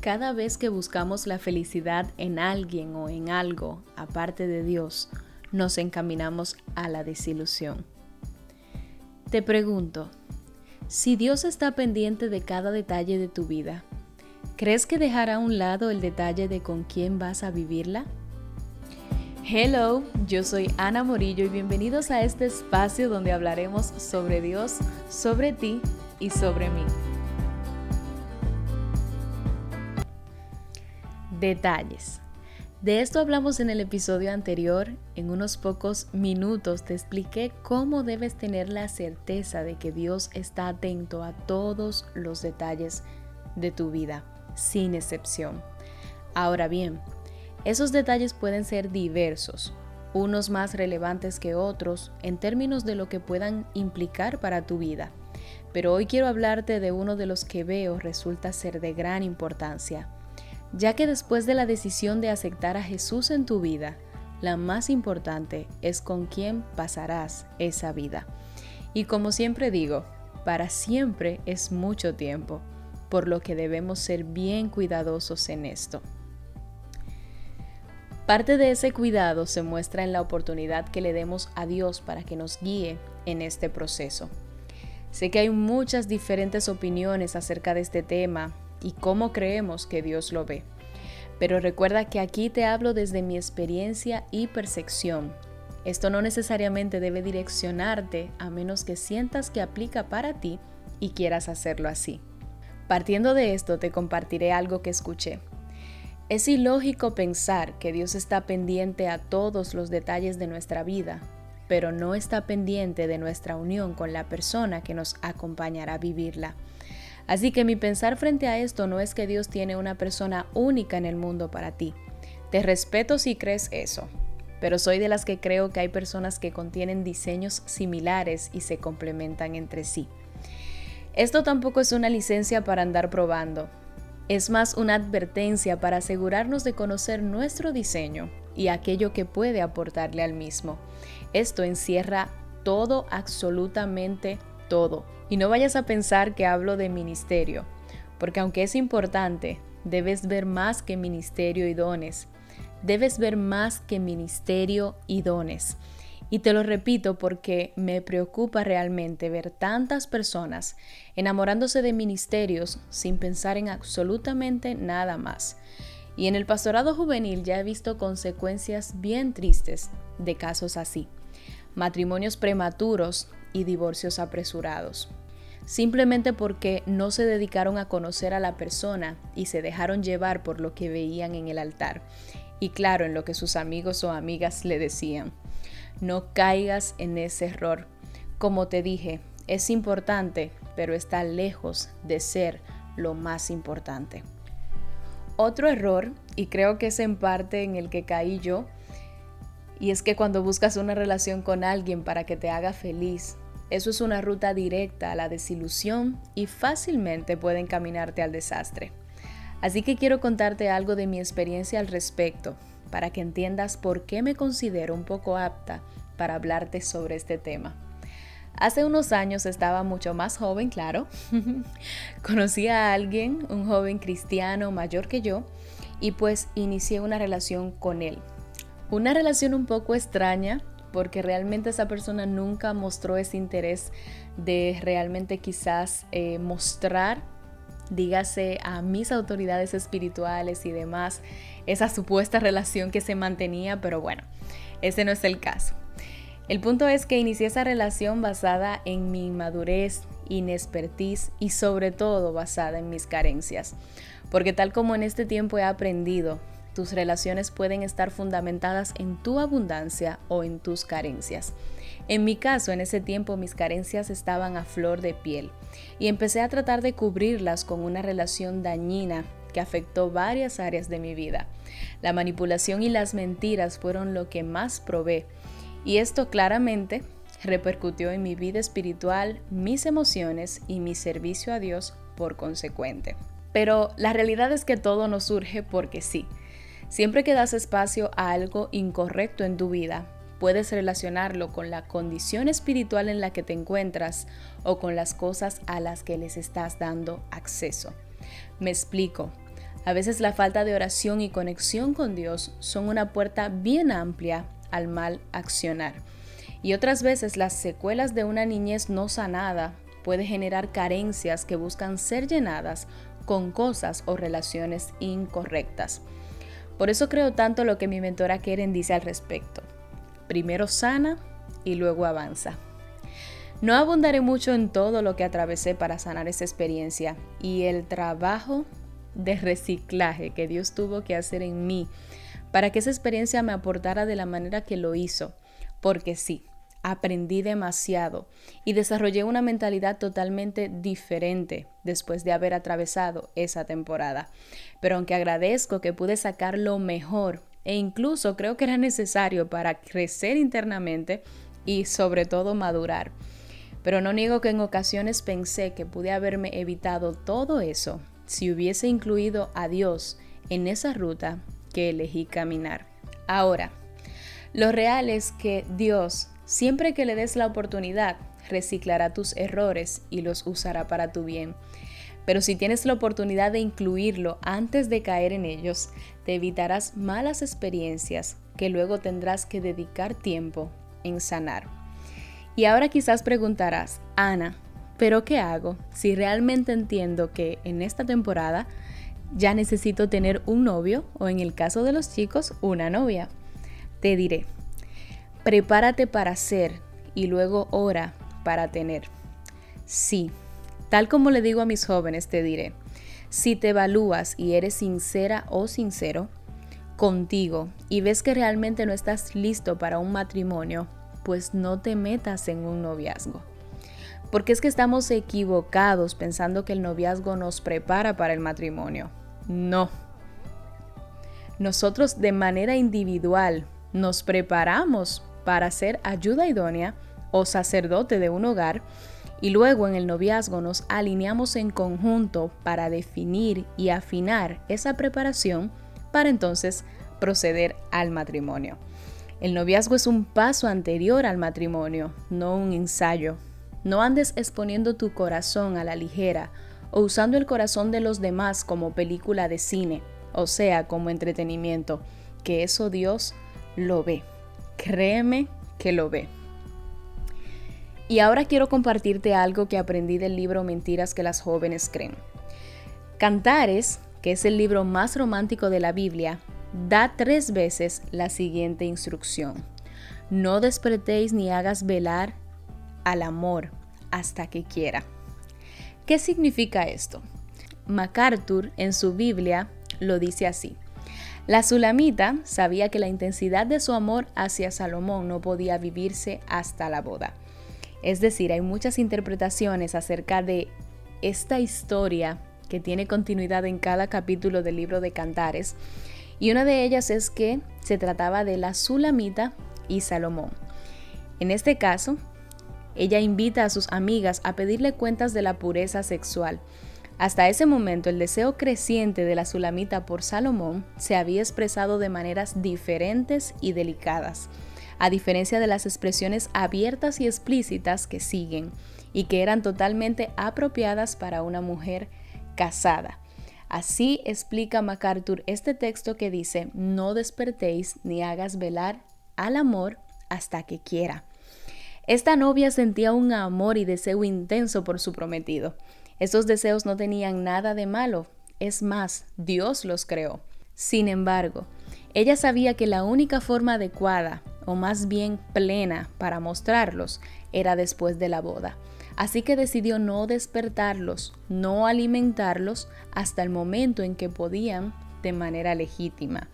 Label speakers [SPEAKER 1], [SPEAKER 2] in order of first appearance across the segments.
[SPEAKER 1] Cada vez que buscamos la felicidad en alguien o en algo aparte de Dios, nos encaminamos a la desilusión. Te pregunto, si Dios está pendiente de cada detalle de tu vida, ¿crees que dejará a un lado el detalle de con quién vas a vivirla? Hello, yo soy Ana Morillo y bienvenidos a este espacio donde hablaremos sobre Dios, sobre ti y sobre mí. Detalles. De esto hablamos en el episodio anterior. En unos pocos minutos te expliqué cómo debes tener la certeza de que Dios está atento a todos los detalles de tu vida, sin excepción. Ahora bien, esos detalles pueden ser diversos, unos más relevantes que otros en términos de lo que puedan implicar para tu vida. Pero hoy quiero hablarte de uno de los que veo resulta ser de gran importancia ya que después de la decisión de aceptar a Jesús en tu vida, la más importante es con quién pasarás esa vida. Y como siempre digo, para siempre es mucho tiempo, por lo que debemos ser bien cuidadosos en esto. Parte de ese cuidado se muestra en la oportunidad que le demos a Dios para que nos guíe en este proceso. Sé que hay muchas diferentes opiniones acerca de este tema, y cómo creemos que Dios lo ve. Pero recuerda que aquí te hablo desde mi experiencia y percepción. Esto no necesariamente debe direccionarte a menos que sientas que aplica para ti y quieras hacerlo así. Partiendo de esto te compartiré algo que escuché. Es ilógico pensar que Dios está pendiente a todos los detalles de nuestra vida, pero no está pendiente de nuestra unión con la persona que nos acompañará a vivirla. Así que mi pensar frente a esto no es que Dios tiene una persona única en el mundo para ti. Te respeto si crees eso, pero soy de las que creo que hay personas que contienen diseños similares y se complementan entre sí. Esto tampoco es una licencia para andar probando, es más una advertencia para asegurarnos de conocer nuestro diseño y aquello que puede aportarle al mismo. Esto encierra todo, absolutamente todo. Y no vayas a pensar que hablo de ministerio, porque aunque es importante, debes ver más que ministerio y dones. Debes ver más que ministerio y dones. Y te lo repito porque me preocupa realmente ver tantas personas enamorándose de ministerios sin pensar en absolutamente nada más. Y en el pastorado juvenil ya he visto consecuencias bien tristes de casos así. Matrimonios prematuros y divorcios apresurados. Simplemente porque no se dedicaron a conocer a la persona y se dejaron llevar por lo que veían en el altar. Y claro, en lo que sus amigos o amigas le decían. No caigas en ese error. Como te dije, es importante, pero está lejos de ser lo más importante. Otro error, y creo que es en parte en el que caí yo, y es que cuando buscas una relación con alguien para que te haga feliz, eso es una ruta directa a la desilusión y fácilmente puede encaminarte al desastre. Así que quiero contarte algo de mi experiencia al respecto, para que entiendas por qué me considero un poco apta para hablarte sobre este tema. Hace unos años estaba mucho más joven, claro. Conocí a alguien, un joven cristiano mayor que yo, y pues inicié una relación con él. Una relación un poco extraña porque realmente esa persona nunca mostró ese interés de realmente quizás eh, mostrar, dígase a mis autoridades espirituales y demás, esa supuesta relación que se mantenía, pero bueno, ese no es el caso. El punto es que inicié esa relación basada en mi madurez, inexpertise y sobre todo basada en mis carencias. Porque tal como en este tiempo he aprendido tus relaciones pueden estar fundamentadas en tu abundancia o en tus carencias. En mi caso, en ese tiempo mis carencias estaban a flor de piel y empecé a tratar de cubrirlas con una relación dañina que afectó varias áreas de mi vida. La manipulación y las mentiras fueron lo que más probé y esto claramente repercutió en mi vida espiritual, mis emociones y mi servicio a Dios por consecuente. Pero la realidad es que todo no surge porque sí. Siempre que das espacio a algo incorrecto en tu vida, puedes relacionarlo con la condición espiritual en la que te encuentras o con las cosas a las que les estás dando acceso. Me explico. A veces la falta de oración y conexión con Dios son una puerta bien amplia al mal accionar. Y otras veces las secuelas de una niñez no sanada puede generar carencias que buscan ser llenadas con cosas o relaciones incorrectas. Por eso creo tanto lo que mi mentora Keren dice al respecto. Primero sana y luego avanza. No abundaré mucho en todo lo que atravesé para sanar esa experiencia y el trabajo de reciclaje que Dios tuvo que hacer en mí para que esa experiencia me aportara de la manera que lo hizo. Porque sí, aprendí demasiado y desarrollé una mentalidad totalmente diferente después de haber atravesado esa temporada. Pero aunque agradezco que pude sacar lo mejor e incluso creo que era necesario para crecer internamente y sobre todo madurar. Pero no niego que en ocasiones pensé que pude haberme evitado todo eso si hubiese incluido a Dios en esa ruta que elegí caminar. Ahora, lo real es que Dios, siempre que le des la oportunidad, reciclará tus errores y los usará para tu bien. Pero si tienes la oportunidad de incluirlo antes de caer en ellos, te evitarás malas experiencias que luego tendrás que dedicar tiempo en sanar. Y ahora quizás preguntarás, Ana, ¿pero qué hago si realmente entiendo que en esta temporada ya necesito tener un novio o en el caso de los chicos, una novia? Te diré, prepárate para ser y luego ora para tener. Sí, tal como le digo a mis jóvenes, te diré, si te evalúas y eres sincera o sincero contigo y ves que realmente no estás listo para un matrimonio, pues no te metas en un noviazgo. Porque es que estamos equivocados pensando que el noviazgo nos prepara para el matrimonio. No. Nosotros de manera individual nos preparamos para ser ayuda idónea o sacerdote de un hogar y luego en el noviazgo nos alineamos en conjunto para definir y afinar esa preparación para entonces proceder al matrimonio. El noviazgo es un paso anterior al matrimonio, no un ensayo. No andes exponiendo tu corazón a la ligera o usando el corazón de los demás como película de cine, o sea, como entretenimiento, que eso Dios lo ve. Créeme que lo ve. Y ahora quiero compartirte algo que aprendí del libro Mentiras que las jóvenes creen. Cantares, que es el libro más romántico de la Biblia, da tres veces la siguiente instrucción. No despertéis ni hagas velar al amor hasta que quiera. ¿Qué significa esto? MacArthur en su Biblia lo dice así. La Sulamita sabía que la intensidad de su amor hacia Salomón no podía vivirse hasta la boda. Es decir, hay muchas interpretaciones acerca de esta historia que tiene continuidad en cada capítulo del libro de Cantares y una de ellas es que se trataba de la Sulamita y Salomón. En este caso, ella invita a sus amigas a pedirle cuentas de la pureza sexual. Hasta ese momento el deseo creciente de la Sulamita por Salomón se había expresado de maneras diferentes y delicadas, a diferencia de las expresiones abiertas y explícitas que siguen, y que eran totalmente apropiadas para una mujer casada. Así explica MacArthur este texto que dice, no despertéis ni hagas velar al amor hasta que quiera. Esta novia sentía un amor y deseo intenso por su prometido. Estos deseos no tenían nada de malo, es más, Dios los creó. Sin embargo, ella sabía que la única forma adecuada, o más bien plena, para mostrarlos era después de la boda. Así que decidió no despertarlos, no alimentarlos hasta el momento en que podían de manera legítima.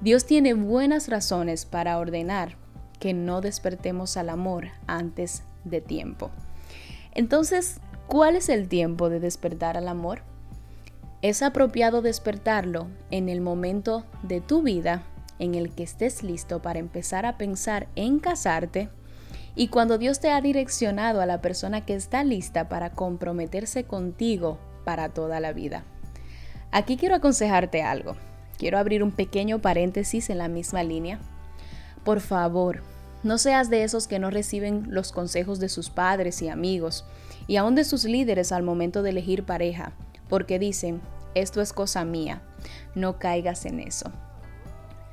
[SPEAKER 1] Dios tiene buenas razones para ordenar que no despertemos al amor antes de tiempo. Entonces, ¿cuál es el tiempo de despertar al amor? Es apropiado despertarlo en el momento de tu vida en el que estés listo para empezar a pensar en casarte y cuando Dios te ha direccionado a la persona que está lista para comprometerse contigo para toda la vida. Aquí quiero aconsejarte algo. Quiero abrir un pequeño paréntesis en la misma línea. Por favor, no seas de esos que no reciben los consejos de sus padres y amigos, y aún de sus líderes al momento de elegir pareja, porque dicen, esto es cosa mía, no caigas en eso.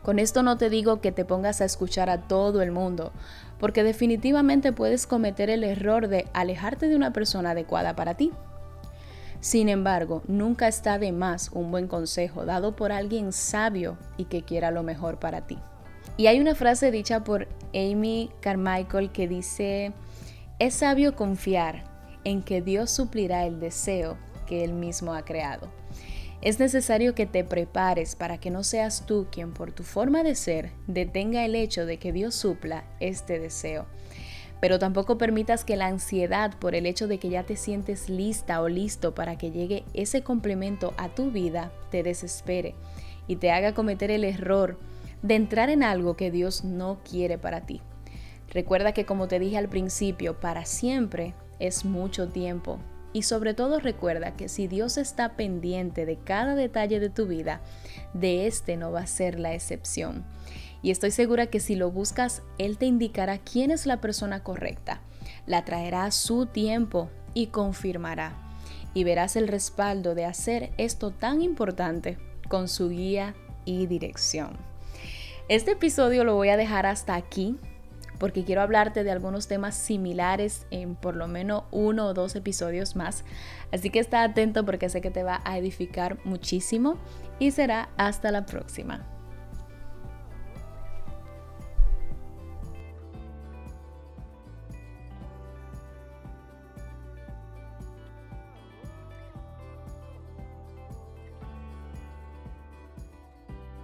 [SPEAKER 1] Con esto no te digo que te pongas a escuchar a todo el mundo, porque definitivamente puedes cometer el error de alejarte de una persona adecuada para ti. Sin embargo, nunca está de más un buen consejo dado por alguien sabio y que quiera lo mejor para ti. Y hay una frase dicha por Amy Carmichael que dice, es sabio confiar en que Dios suplirá el deseo que Él mismo ha creado. Es necesario que te prepares para que no seas tú quien por tu forma de ser detenga el hecho de que Dios supla este deseo. Pero tampoco permitas que la ansiedad por el hecho de que ya te sientes lista o listo para que llegue ese complemento a tu vida te desespere y te haga cometer el error de entrar en algo que Dios no quiere para ti. Recuerda que como te dije al principio, para siempre es mucho tiempo. Y sobre todo recuerda que si Dios está pendiente de cada detalle de tu vida, de este no va a ser la excepción. Y estoy segura que si lo buscas, Él te indicará quién es la persona correcta, la traerá a su tiempo y confirmará. Y verás el respaldo de hacer esto tan importante con su guía y dirección. Este episodio lo voy a dejar hasta aquí porque quiero hablarte de algunos temas similares en por lo menos uno o dos episodios más. Así que está atento porque sé que te va a edificar muchísimo y será hasta la próxima.